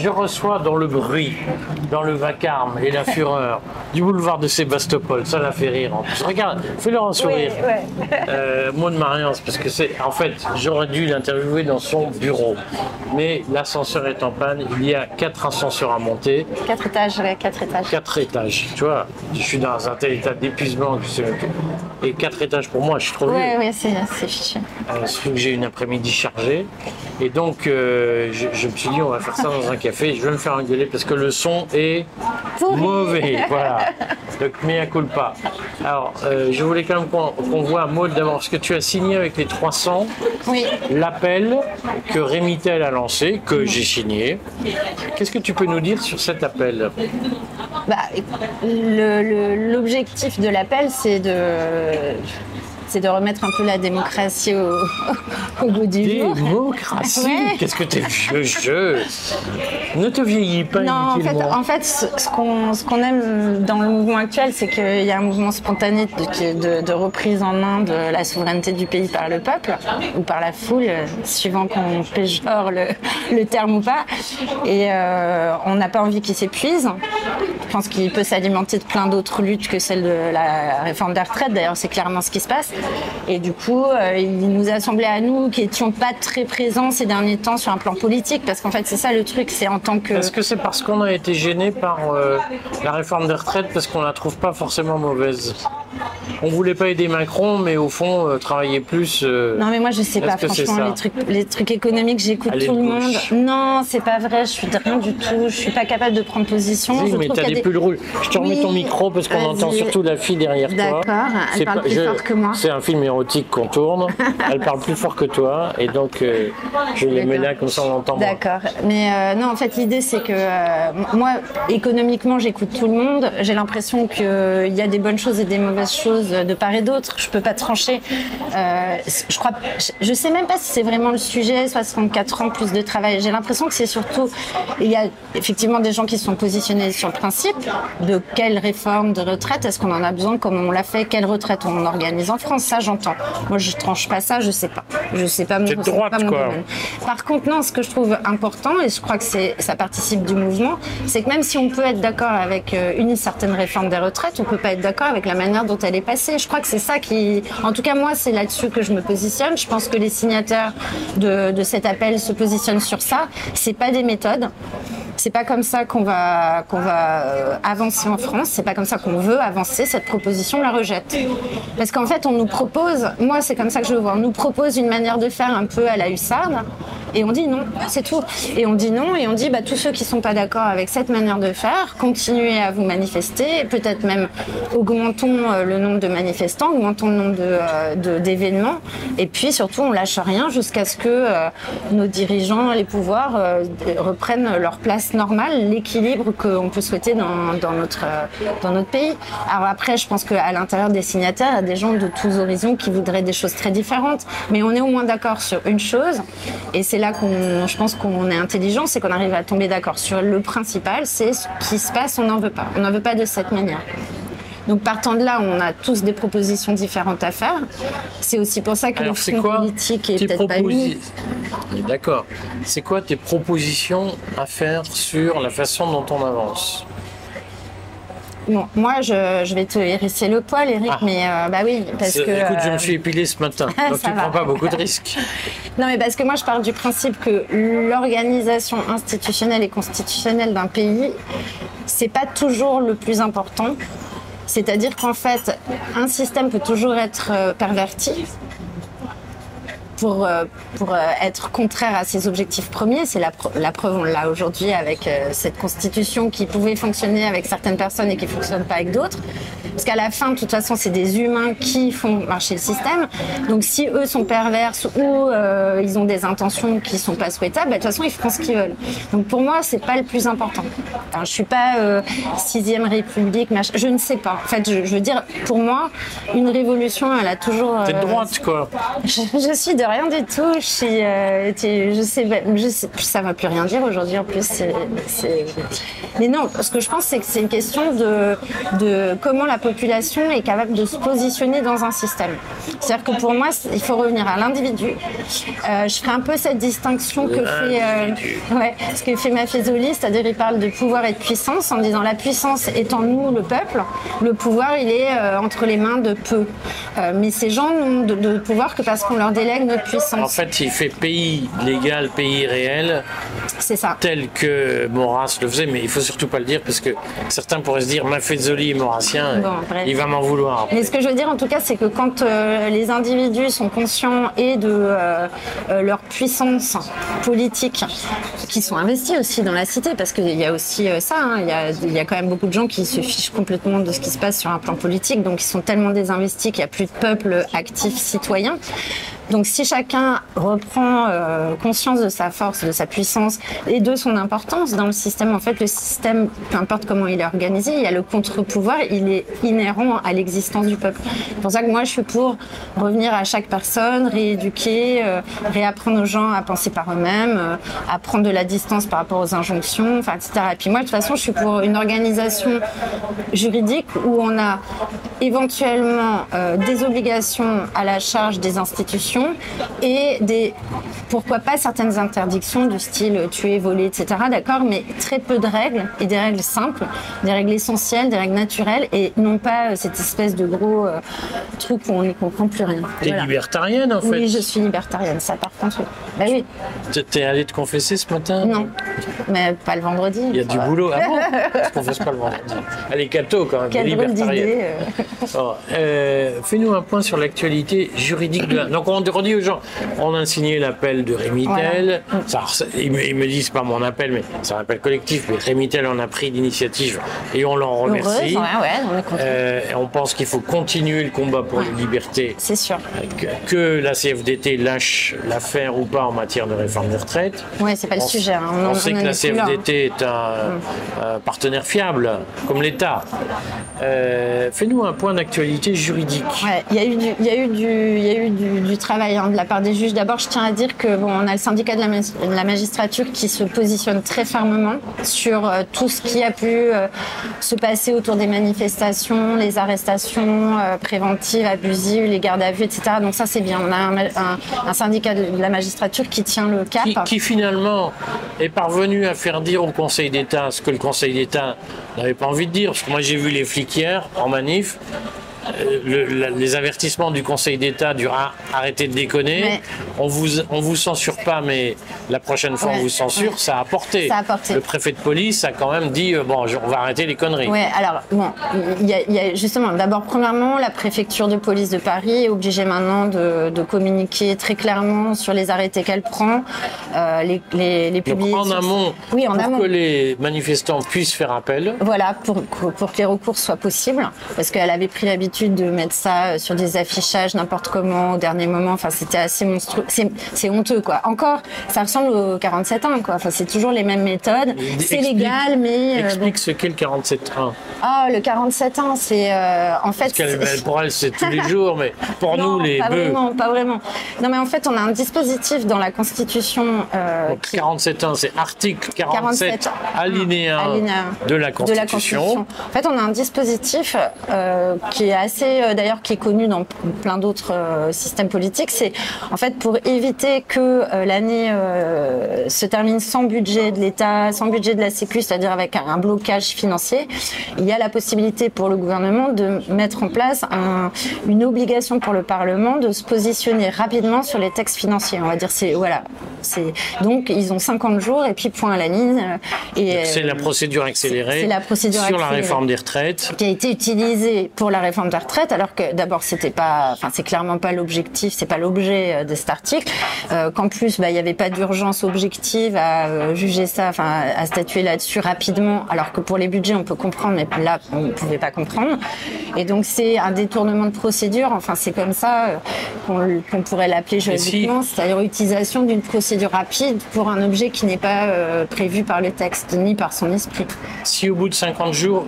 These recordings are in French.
Je reçois dans le bruit, dans le vacarme et la fureur du boulevard de Sébastopol. Ça la fait rire en plus. Regarde, fais-leur un sourire. Oui, ouais. Euh, Maud parce que c'est. En fait, j'aurais dû l'interviewer dans son bureau. Mais l'ascenseur est en panne. Il y a quatre ascenseurs à monter, Quatre étages, ouais, quatre étages. quatre étages. Tu vois, je suis dans un tel état d'épuisement sais. Et quatre étages pour moi, je suis trop vieux. Ouais, c'est c'est fichu. Euh, surtout que j'ai une après-midi chargée. Et donc, euh, je, je me suis dit, on va faire ça dans un café. Je vais me faire engueuler parce que le son est Pourri. mauvais. Voilà. Donc, mea culpa. Alors, euh, je voulais quand même qu'on voit Maud d'abord ce que tu as signé avec les 300. Oui. L'appel que Rémy Tel a lancé, que j'ai signé? Qu'est-ce que tu peux nous dire sur cet appel? Bah, L'objectif de l'appel, c'est de, c'est de remettre un peu la démocratie au, au goût du jour. Démocratie Ouais. Qu'est-ce que t'es vieux jeu Ne te vieillis pas Non, en fait, en fait, ce qu'on ce qu'on aime dans le mouvement actuel, c'est qu'il y a un mouvement spontané de, de- de reprise en main de la souveraineté du pays par le peuple ou par la foule, suivant qu'on péjore le, le terme ou pas. Et euh, on n'a pas envie qu'il s'épuise. Je pense qu'il peut s'alimenter de plein d'autres luttes que celle de la réforme des retraites. D'ailleurs, c'est clairement ce qui se passe. Et du coup, euh, il nous a semblé à nous qui étions pas très présents ces derniers temps sur un plan politique, parce qu'en fait, c'est ça le truc, c'est en tant que Est-ce que c'est parce qu'on a été gêné par euh, la réforme des retraites parce qu'on la trouve pas forcément mauvaise? On voulait pas aider Macron, mais au fond, euh, travailler plus. euh, Non mais moi je sais pas franchement les trucs les trucs économiques j'écoute tout le de monde. Non c'est pas vrai je suis rien du tout je suis pas capable de prendre position. Oui, je mais t'as des pulls rouges. Je te remets Oui, ton micro parce qu'on entend surtout la fille derrière toi. D'accord, elle parle pas- plus fort que moi. C'est un film érotique qu'on tourne. Elle parle plus fort que toi, et donc euh, je les mets là comme ça on l'entend. D'accord. Mais euh, non, en fait, l'idée, c'est que euh, moi, économiquement, j'écoute tout le monde. J'ai l'impression qu'il y a des bonnes choses et des mauvaises choses de part et d'autre. Je peux pas trancher. Euh, je crois, je- sais même pas si c'est vraiment le sujet, 64 ans, plus de travail. J'ai l'impression que c'est surtout, il y a effectivement des gens qui sont positionnés sur le principe de quelle réforme de retraite est-ce qu'on en a besoin, comment on l'a fait, quelle retraite on organise en France. Ça, j'entends. Moi, je tranche pas ça, je sais pas. Je sais pas. mon- droite, pas mon quoi. domaine. Par contre, non, ce que je trouve important, et je crois que c'est, ça participe du mouvement, c'est que même si on peut être d'accord avec euh, une certaine réforme des retraites, on peut pas être d'accord avec la manière dont elle est passée. Je crois que c'est ça qui, en tout cas moi, c'est là-dessus que je me positionne. Je pense que les signataires de, de cet appel se positionnent sur ça. C'est pas des méthodes. C'est pas comme ça qu'on va qu'on va euh, avancer en France. C'est pas comme ça qu'on veut avancer. Cette proposition on la rejette. Parce qu'en fait, on nous propose. Moi, c'est comme ça que je le vois. On nous propose une manière de faire un peu à la hussarde, et on dit non. C'est tout. Et on dit non, et on dit bah tous ceux qui sont pas d'accord avec cette manière de faire, continuez à vous manifester. Peut-être même augmentons euh, le nombre de manifestants, augmentons le nombre de, euh, de- d'événements, et puis surtout on lâche rien jusqu'à ce que euh, nos dirigeants, les pouvoirs reprennent leur place normale, l'équilibre qu'on peut souhaiter dans, dans notre dans notre pays. Alors après, je pense qu'à l'intérieur des signataires, il y a des gens de tous horizons qui voudraient des choses très différentes, mais on est au moins d'accord sur une chose, et c'est là qu'on, je pense qu'on est intelligent, c'est qu'on arrive à tomber d'accord sur le principal, c'est ce qui se passe, on n'en veut pas, on n'en veut pas de cette manière. Donc partant de là, on a tous des propositions différentes à faire. C'est aussi pour ça que Alors, le c'est fond quoi politique est peut-être pas D'accord. C'est quoi tes propositions à faire sur la façon dont on avance? Bon, moi, je, je vais te hérisser le poil, Eric, Ah. mais euh, bah oui, parce que. Écoute, je euh, me suis épilé ce matin, donc tu va. prends pas beaucoup de risques. Non, mais parce que moi, je pars du principe que l'organisation institutionnelle et constitutionnelle d'un pays, c'est pas toujours le plus important. C'est-à-dire qu'en fait, un système peut toujours être euh, perverti pour, euh, pour euh, être contraire à ses objectifs premiers. C'est la, la preuve, on l'a aujourd'hui avec euh, cette constitution qui pouvait fonctionner avec certaines personnes et qui fonctionne pas avec d'autres. Parce qu'à la fin, de toute façon, c'est des humains qui font marcher le système. Donc si eux sont perverses ou euh, ils ont des intentions qui sont pas souhaitables, bah, de toute façon, ils feront ce qu'ils veulent. Donc pour moi, c'est pas le plus important. Enfin, je suis pas euh, sixième république, machin. je ne sais pas. En fait, je, je veux dire, pour moi, une révolution, elle a toujours. T'es de euh, droite, quoi. je, je suis de rien du tout. Je suis, euh, tu- je sais, je sais, ça va plus rien dire aujourd'hui en plus. c'est- Mais non, ce que je pense, c'est que c'est une question de, de comment la population est capable de se positionner dans un système. C'est-à-dire que pour moi, il faut revenir à l'individu. Euh, je ferai un peu cette distinction que fait, euh, ouais, ce que fait Maffezoli, c'est-à-dire il parle de pouvoir et de puissance en disant la puissance est en nous, le peuple, le pouvoir il est euh, entre les mains de peu. Euh, mais ces gens n'ont de, de pouvoir que parce qu'on leur délègue notre En puissance. fait, il fait pays légal, pays réel, C'est ça. tel que Maurras le faisait, mais il faut surtout pas le dire parce que certains pourraient se dire Maffezoli est maurassien, Bon, il va m'en vouloir. Mais ce que je veux dire en tout cas, c'est que quand euh, les individus sont conscients et de euh, euh, leur puissance politique, qui sont investis aussi dans la cité, parce qu'il y a aussi ça, hein, il y, a, il y a quand même beaucoup de gens qui se fichent complètement de ce qui se passe sur un plan politique, donc ils sont tellement désinvestis qu'il n'y a plus de peuple actif citoyen. Donc si chacun reprend euh, conscience de sa force, de sa puissance et de son importance dans le système, en fait le système, peu importe comment il est organisé, il y a le contre-pouvoir, il est inhérent à l'existence du peuple. C'est pour ça que moi je suis pour revenir à chaque personne, rééduquer, euh, réapprendre aux gens à penser par eux-mêmes, euh, à prendre de la distance par rapport aux injonctions, enfin, etc. Et puis moi de toute façon je suis pour une organisation juridique où on a éventuellement euh, des obligations à la charge des institutions et des, pourquoi pas certaines interdictions du style tuer, voler, etc. D'accord, mais très peu de règles et des règles simples, des règles essentielles, des règles naturelles et non pas euh, cette espèce de gros euh, truc où on n'y comprend plus rien. T'es Voilà. libertarienne en fait. Oui, je suis libertarienne, ça par contre. Bah oui, T'es- T'es allé te confesser ce matin? Non, mais pas le vendredi. Il y a du boulot. Ah bon? Je confesse pas le vendredi. Elle est catho quand même, Quelle libertarienne. euh. Euh, Fais-nous un point sur l'actualité juridique de la... Donc on redit aux gens, on a signé l'appel de Rémitel. Ça- ils, me, ils me disent pas mon appel, mais c'est un appel collectif. Mais Rémitel en a pris l'initiative et on l'en remercie. ouais, on. Euh, on pense qu'il faut continuer le combat pour les libertés. C'est sûr. Que, que la CFDT lâche l'affaire ou pas en matière de réforme des retraites. Ouais, c'est pas le On- sujet. hein. On, sait que la. CFDT est un, un partenaire fiable, comme l'État. Euh, Fais-nous un point d'actualité juridique. Ouais, il y a eu du, il y a eu du, il y a eu du, du travail hein, de la part des juges. D'abord, je tiens à dire que bon, on a le syndicat de la, magistrature qui se positionne très fermement sur euh, tout ce qui a pu euh, se passer autour des manifestations, les arrestations euh, préventives, abusives, les gardes à vue, etc. Donc ça, c'est bien. On a un, syndicat de la magistrature qui tient le cap. Qui, qui finalement est parvenu à faire dire au Conseil d'État ce que le Conseil d'État n'avait pas envie de dire. Parce que moi j'ai vu les flics hier en manif. Euh, le- la- les avertissements du Conseil d'État du arrêtez de déconner, Ouais. on vous on vous censure pas, mais la prochaine fois on vous censure, ouais. ça a porté. Ça a porté. Le préfet de police a quand même dit euh, bon, on va arrêter les conneries. Ouais, alors bon, il y, a- il y a justement, d'abord, premièrement, la préfecture de police de Paris est obligée maintenant de, de communiquer très clairement sur les arrêtés qu'elle prend, euh, les, les, les Donc en amont, Oui, en pour amont. que les manifestants puissent faire appel, Voilà, pour, pour que les recours soient possibles, parce qu'elle avait pris l'habitude de mettre ça euh, sur des affichages n'importe comment au dernier moment. Enfin, c'était assez monstrueux. C'est honteux, quoi. Encore, ça ressemble au 47 ans, quoi. Enfin, c'est toujours les mêmes méthodes. C'est légal, mais euh, bon. explique ce qu'est le 47.1. Ah, le 47 ans, c'est euh, en fait. Parce pour elle, c'est tous les jours, mais pour Non, nous, les pas bœufs, vraiment, pas vraiment. Non, mais en fait, on a un dispositif dans la Constitution euh, donc 47.1, c'est article 47, 47, alinéa, alinéa de la de Constitution. la Constitution. En fait, on a un dispositif qui est assez, euh, d'ailleurs, qui est connu dans plein d'autres euh, systèmes politiques. C'est en fait pour éviter que euh, l'année se termine sans budget de l'État, sans budget de la Sécu, c'est-à-dire avec un, blocage financier. Il y a la possibilité pour le gouvernement de mettre en place un- une obligation pour le Parlement de se positionner rapidement sur les textes financiers. On va dire c'est voilà, c'est donc ils ont 50 jours et puis point à la ligne. Et C'est la procédure accélérée c'est la procédure sur la réforme des retraites. qui a été utilisé pour la réforme des retraites, alors que d'abord c'était pas, enfin c'est clairement pas l'objectif, c'est pas l'objet euh, de cet article. Euh, Qu'en plus, bah, il n'y avait pas d'urgence objective à euh, juger ça, enfin à statuer là-dessus rapidement, alors que pour les budgets on peut comprendre, mais là on ne pouvait pas comprendre. Et donc c'est un détournement de procédure. Enfin c'est comme ça qu'on pourrait l'appeler juridiquement, c'est-à-dire utilisation d'une procédure rapide pour un objet qui n'est pas euh, prévu par le texte ni par son esprit. Si au bout de 50 jours,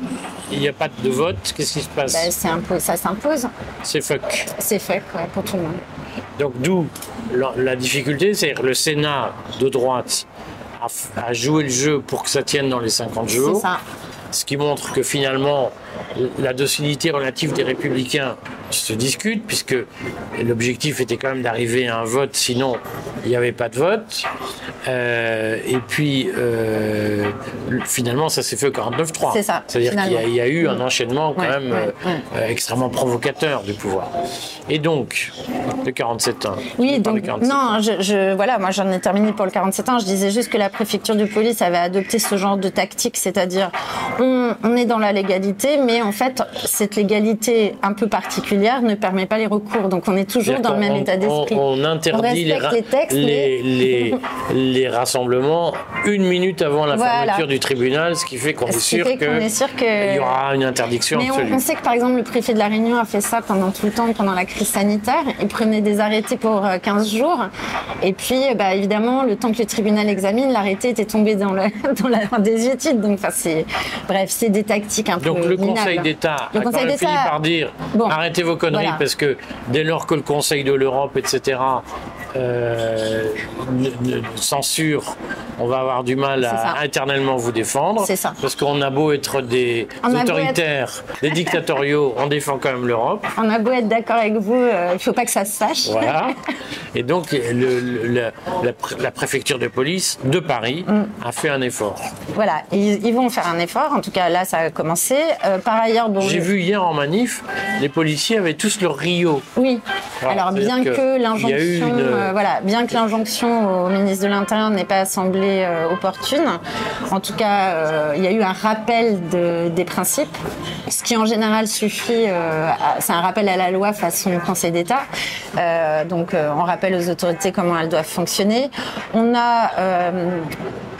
il n'y a pas de vote, qu'est-ce qui se passe? Bah, c'est un peu, ça s'impose. C'est fuck. C'est fait quoi, pour tout le monde. Donc d'où la, la difficulté, c'est que le Sénat de droite a, joué le jeu pour que ça tienne dans les 50 jours. C'est ça. Ce qui montre que finalement, la docilité relative des républicains se discute, puisque l'objectif était quand même d'arriver à un vote, sinon il n'y avait pas de vote. Euh, et puis, euh, finalement, ça s'est fait au 49-3. C'est ça, C'est-à-dire qu'il y, a- y eu un enchaînement quand Ouais, même ouais, euh, ouais. extrêmement provocateur du pouvoir. Et donc, le 47 ans. Oui, Je parle donc du 47 ans. non, je, je- voilà, moi j'en ai terminé pour le 47 ans. Je disais juste que la préfecture de police avait adopté ce genre de tactique, c'est-à-dire on, on est dans la légalité, mais en fait cette légalité un peu particulière ne permet pas les recours. Donc on est toujours dans le même état d'esprit. On, on interdit les, respecte ra- les textes, les, les- les rassemblements une minute avant la Voilà. fermeture du tribunal, ce qui fait qu'on est sûr qu'il que y aura une interdiction Mais on, absolue. on sait que par exemple le préfet de la Réunion a fait ça pendant tout le temps, pendant la crise sanitaire. Il prenait des arrêtés pour euh, 15 jours. Et puis, euh, bah, évidemment, le temps que le tribunal examine, l'arrêté était tombé dans, le, dans la désuétude. Donc, enfin, bref, c'est des tactiques un Donc peu le minables. Conseil d'État Le a quand Conseil même fini par dire Bon. arrêtez vos conneries Voilà. parce que dès lors que le Conseil de l'Europe, etc., euh, ne- ne- censure, on va avoir du mal à ça. éternellement vous défendre. C'est ça. Parce qu'on a beau être des On autoritaires, des dictatoriaux, on défend quand même l'Europe. On a beau être d'accord avec vous, euh, il faut pas que ça se sache. Voilà. Et donc, le- le- la, la pr- la préfecture de police de Paris Mm. a fait un effort. Voilà, ils, ils vont faire un effort. En tout cas, là, ça a commencé. Euh, par ailleurs, bon, J'ai vu hier en manif, les policiers avaient tous leur Rio. Oui. Voilà, Alors bien que que l'injonction, il y a eu une- euh, voilà, bien que l'injonction au ministre de l'Intérieur n'ait pas semblé euh, opportune, en tout cas, euh, il y a eu un rappel de- des principes, ce qui en général suffit. euh, c'est un rappel à la loi façon Conseil d'État. Euh, donc, euh, on rappelle aux autorités comment elles doivent fonctionner. On a euh,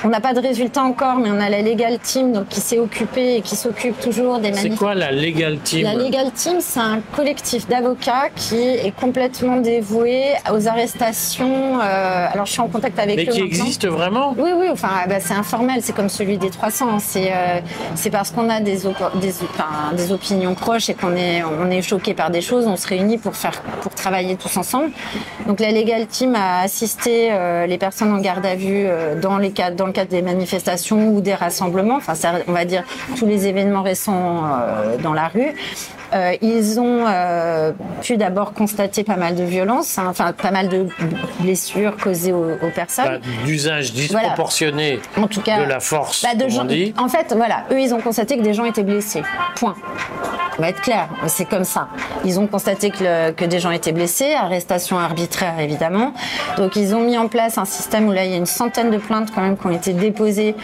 on n'a pas de résultat encore, mais on a la Legal Team donc, qui s'est occupée et qui s'occupe toujours des C'est manifestations. quoi la Legal Team La Legal Team, c'est un collectif d'avocats qui est complètement dévoué aux arrestations. euh, alors, je suis en contact avec Mais eux qui maintenant. existe vraiment? Oui, oui, enfin, bah, c'est informel, c'est comme celui des 300. hein. C'est euh, c'est parce qu'on a des, op- des, enfin, des opinions proches et qu'on est, on est choqué par des choses, on se réunit pour, faire, pour travailler tous ensemble. Donc la Legal Team a assisté euh, les personnes en garde à vue euh, dans, les cas, dans le des manifestations ou des rassemblements, enfin, on va dire tous les événements récents euh, dans la rue. Euh, ils ont euh, pu d'abord constater pas mal de violences, hein, enfin pas mal de blessures causées aux, aux personnes. Bah, D'usage disproportionné En tout cas, de la force, bah, de gens- dit. En fait, voilà, eux, ils ont constaté que des gens étaient blessés. Point. On va être clair, c'est comme ça. Ils ont constaté que, le- que des gens étaient blessés, arrestation arbitraire évidemment. Donc ils ont mis en place un système où là il y a une centaine de plaintes quand même qui ont été déposées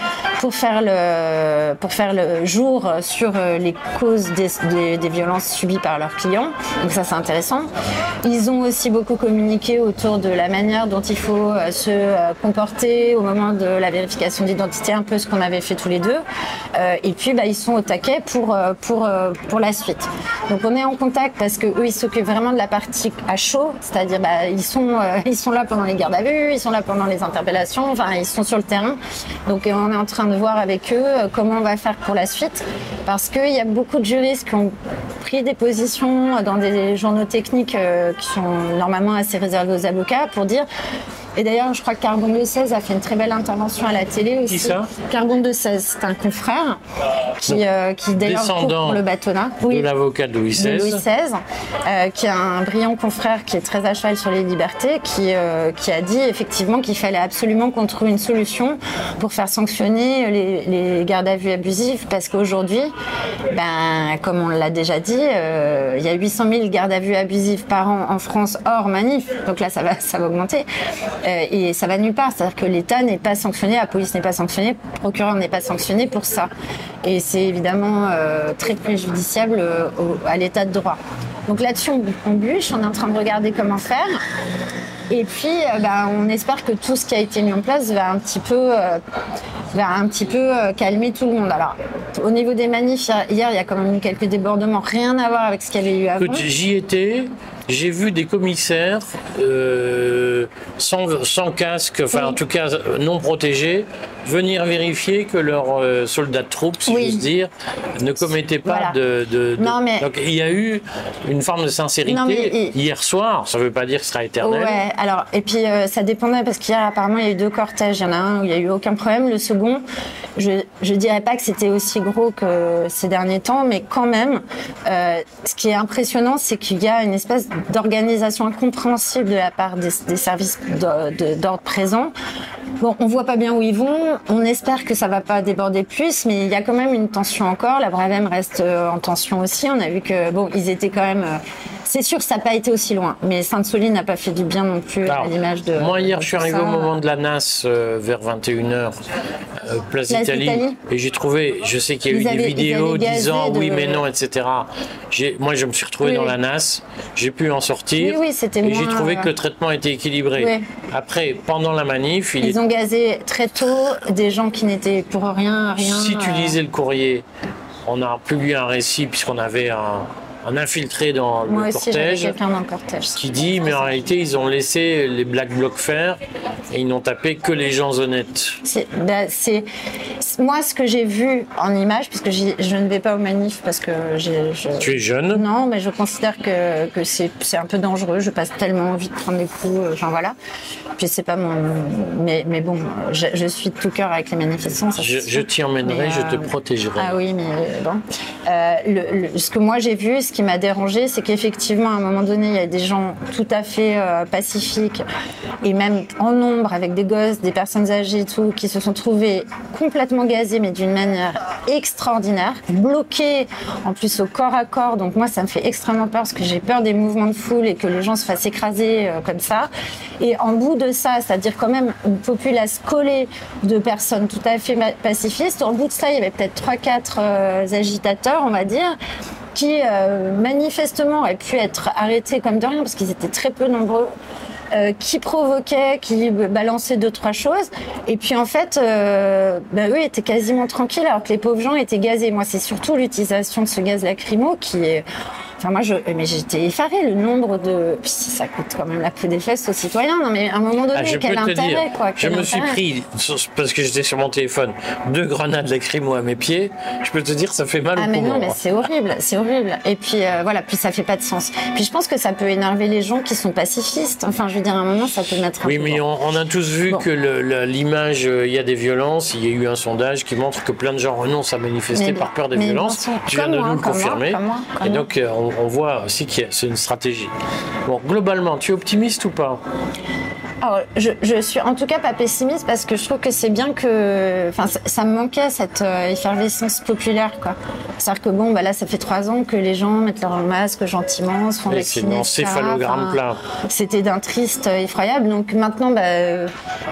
pour faire le pour faire le jour sur euh, les causes des, des- des violences subies par leurs clients. Donc ça c'est intéressant. Ils ont aussi beaucoup communiqué autour de la manière dont il faut euh, se euh, comporter au moment de la vérification d'identité, un peu ce qu'on avait fait tous les deux. Euh, et puis bah, ils sont au taquet pour pour pour la suite. Donc on est en contact parce que eux ils s'occupent vraiment de la partie à chaud, c'est-à-dire bah, ils sont ils sont là pendant les gardes à vue, ils sont là pendant les interpellations, enfin ils sont sur le terrain. Donc on est en train de voir avec eux comment on va faire pour la suite parce qu'il y a beaucoup de juristes qui ont pris des positions dans des journaux techniques euh, qui sont normalement assez réservés aux avocats pour dire et d'ailleurs, je crois que Carbone de 16 a fait une très belle intervention à la télé aussi. Qui ça Carbone de 16, c'est un confrère qui, euh, qui d'ailleurs pour le bâtonnat. de l'avocat de Louis de Louis XVI. XVI, euh, qui a un brillant confrère qui est très à cheval sur les libertés, qui, euh, qui a dit effectivement qu'il fallait absolument qu'on trouve une solution pour faire sanctionner les, les gardes à vue abusifs, parce qu'aujourd'hui, ben, comme on l'a déjà dit, euh, il y a 800 000 gardes à vue abusifs par an en France hors manif, donc là ça va, ça va augmenter, Euh, et ça va nulle part, c'est-à-dire que l'État n'est pas sanctionné, la police n'est pas sanctionnée, le procureur n'est pas sanctionné pour ça. Et c'est évidemment euh, très préjudiciable euh, au- à l'état de droit. Donc là-dessus, on, on bûche, on est en train de regarder comment faire. Et puis, bah, on espère que tout ce qui a été mis en place va un petit peu, euh, va un petit peu euh, calmer tout le monde. Alors, au niveau des manifs, hier, il y a quand même eu quelques débordements, rien à voir avec ce qu'il y avait eu avant. J'y étais, j'ai vu des commissaires euh, sans, sans casque, enfin Oui. en tout cas non protégés, venir vérifier que leurs euh, soldats de troupes, si Oui. j'ose dire, ne commettaient pas Voilà. de, de- de- Non, mais- Donc il y a eu une forme de sincérité Non, mais il- hier soir, ça ne veut pas dire que ce sera éternel. Ouais, alors, et puis euh, ça dépendait parce qu'hier, apparemment, il y a eu deux cortèges. Il y en a un où il n'y a eu aucun problème. Le second, je je dirais pas que c'était aussi gros que ces derniers temps, mais quand même, ce qui est impressionnant, c'est qu'il y a une espèce d'organisation incompréhensible de la part des, des services d'ordre présents. Bon, on voit pas bien où ils vont. On espère que ça va pas déborder plus, mais il y a quand même une tension encore. La Bravem reste euh, en tension aussi. On a vu que bon, ils étaient quand même. euh, c'est sûr que ça n'a pas été aussi loin, mais Sainte-Soline n'a pas fait du bien non plus Alors, à l'image de. moi hier de je suis arrivé au moment de la NAS euh, vers 21h, euh, place Place d'Italie, d'Italie. et j'ai trouvé, je sais qu'il y a Ils eu des avaient- ils vidéos disant de- oui mais non, etc. Moi je me suis retrouvé Oui, dans oui. la NAS, j'ai pu en sortir, Oui, oui, c'était et j'ai trouvé euh, que le traitement était équilibré. Oui. Après, pendant la manif, il Ils est... ont gazé très tôt des gens qui n'étaient pour rien, rien. si tu euh, lisais le courrier, on a publié un récit puisqu'on avait un, un infiltré dans Moi le aussi, cortège. quelqu'un dans le cortège. qui dit, mais en réalité, ils ont laissé les black blocs faire et ils n'ont tapé que les gens honnêtes. C'est, bah, c'est, moi ce que j'ai vu en image, puisque je ne vais pas aux manifs parce que j'ai, je, Tu es jeune, non, mais je considère que, que c'est, c'est un peu dangereux. Je passe tellement envie de prendre des coups, euh, enfin voilà. Puis c'est pas mon, mais, mais bon, je, je suis de tout cœur avec les manifestants. ça, je, t'y emmènerai, Mais, je te euh, protégerai. Ah oui, mais euh, bon. Euh, le- le- ce que moi j'ai vu, ce qui m'a dérangé, c'est qu'effectivement, à un moment donné, il y a des gens tout à fait euh, pacifiques et même en nombre, avec des gosses, des personnes âgées et tout, qui se sont trouvés complètement gazés, mais d'une manière extraordinaire, bloqués en plus au corps à corps. Donc moi, ça me fait extrêmement peur parce que j'ai peur des mouvements de foule et que les gens se fassent écraser euh, comme ça. Et en bout de ça, c'est-à-dire quand même une populace collée de personnes tout à fait pacifistes, en bout de ça, il y avait peut-être 3-4 euh, agitateurs, on va dire, qui euh, manifestement auraient pu être arrêtés comme de rien parce qu'ils étaient très peu nombreux. euh, qui provoquaient, qui balançaient deux trois choses, et puis en fait, euh, bah, eux étaient quasiment tranquilles alors que les pauvres gens étaient gazés. Moi, c'est surtout l'utilisation de ce gaz lacrymo qui est, enfin moi, je, mais j'étais effarée le nombre de, puis ça coûte quand même la peau des fesses aux citoyens. Non mais à un moment donné, Ah, quel intérêt dire, quoi je me suis pris, parce que j'étais sur mon téléphone, deux grenades lacrymo à mes pieds. Je peux te dire, ça fait mal Ah au mais poumon. non, mais c'est horrible, c'est horrible. Et puis euh, voilà, puis ça fait pas de sens. Puis je pense que ça peut énerver les gens qui sont pacifistes. Enfin, je veux dire, à un moment, ça peut mettre un Oui, mais on, on a tous vu Bon. que l'image, euh, il y a des violences. Il y a eu un sondage qui montre que plein de gens renoncent à manifester Mais- par peur des violences. Tu viens de nous le confirmer. comme moi, comme Et donc, euh, on, on voit aussi que c'est une stratégie. Bon, globalement, tu es optimiste ou pas? Alors, je, je suis en tout cas pas pessimiste parce que je trouve que c'est bien que, enfin, ça, ça me manquait cette euh, effervescence populaire, quoi. C'est-à-dire que bon, bah là, ça fait trois ans que les gens mettent leur masque gentiment, se font Et c'est vacciner. l'encéphalogramme etc. plat. C'était d'un triste euh, effroyable. Donc maintenant, bah, euh,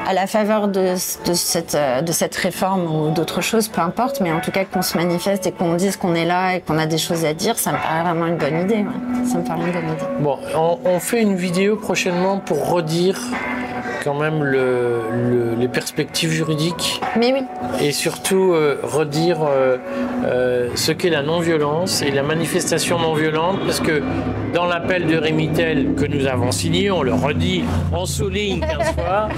à la faveur de, de cette de cette réforme ou d'autres choses, peu importe, mais en tout cas qu'on se manifeste et qu'on dise qu'on est là et qu'on a des choses à dire, ça me paraît vraiment une bonne idée. ouais. Ça me paraît une bonne idée. Bon, on, on fait une vidéo prochainement pour redire quand même le- le- les perspectives juridiques Mais oui. et surtout euh, redire euh, euh, ce qu'est la non-violence et la manifestation non-violente, parce que dans l'appel de Rémitel que nous avons signé, on le redit, on souligne 15 fois,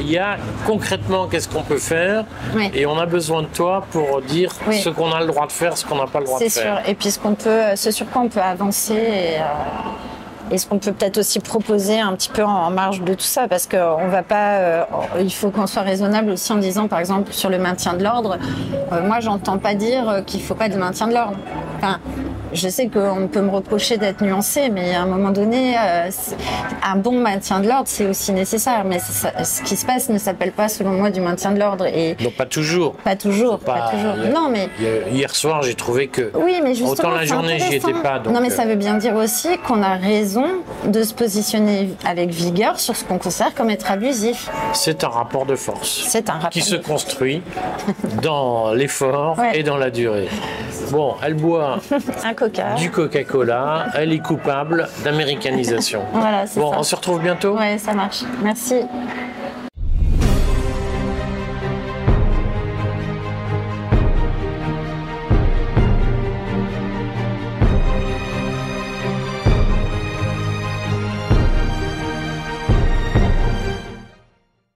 il y a concrètement qu'est-ce qu'on peut faire, Oui. et on a besoin de toi pour dire Oui. ce qu'on a le droit de faire, ce qu'on n'a pas le droit de C'est faire. sûr. Et puis ce qu'on peut, ce sur quoi on peut avancer et, et ce qu'on peut peut-être aussi proposer un petit peu en, marge de tout ça, parce qu'on va pas, euh, il faut qu'on soit raisonnable aussi en disant, par exemple, sur le maintien de l'ordre. euh, moi, j'entends pas dire euh, qu'il faut pas de maintien de l'ordre. Je sais qu'on peut me reprocher d'être nuancé, mais à un moment donné, euh, un bon maintien de l'ordre, c'est aussi nécessaire. Mais ça- ce qui se passe ne s'appelle pas, selon moi, du maintien de l'ordre. Et Donc pas toujours. pas toujours, pas, Pas- toujours. a- Non, mais Hier soir, j'ai trouvé que oui, mais justement, Autant la journée, j'y étais pas, donc, non, mais euh, ça veut bien dire aussi qu'on a raison de se positionner avec vigueur sur ce qu'on considère comme être abusif. c'est un rapport de force. C'est un rapport. qui se construit dans l'effort Ouais. et dans la durée. Bon, elle boit Un coca. du Coca-Cola, elle est coupable d'américanisation. Voilà, c'est Bon, ça. on se retrouve bientôt Ouais, ça marche. Merci.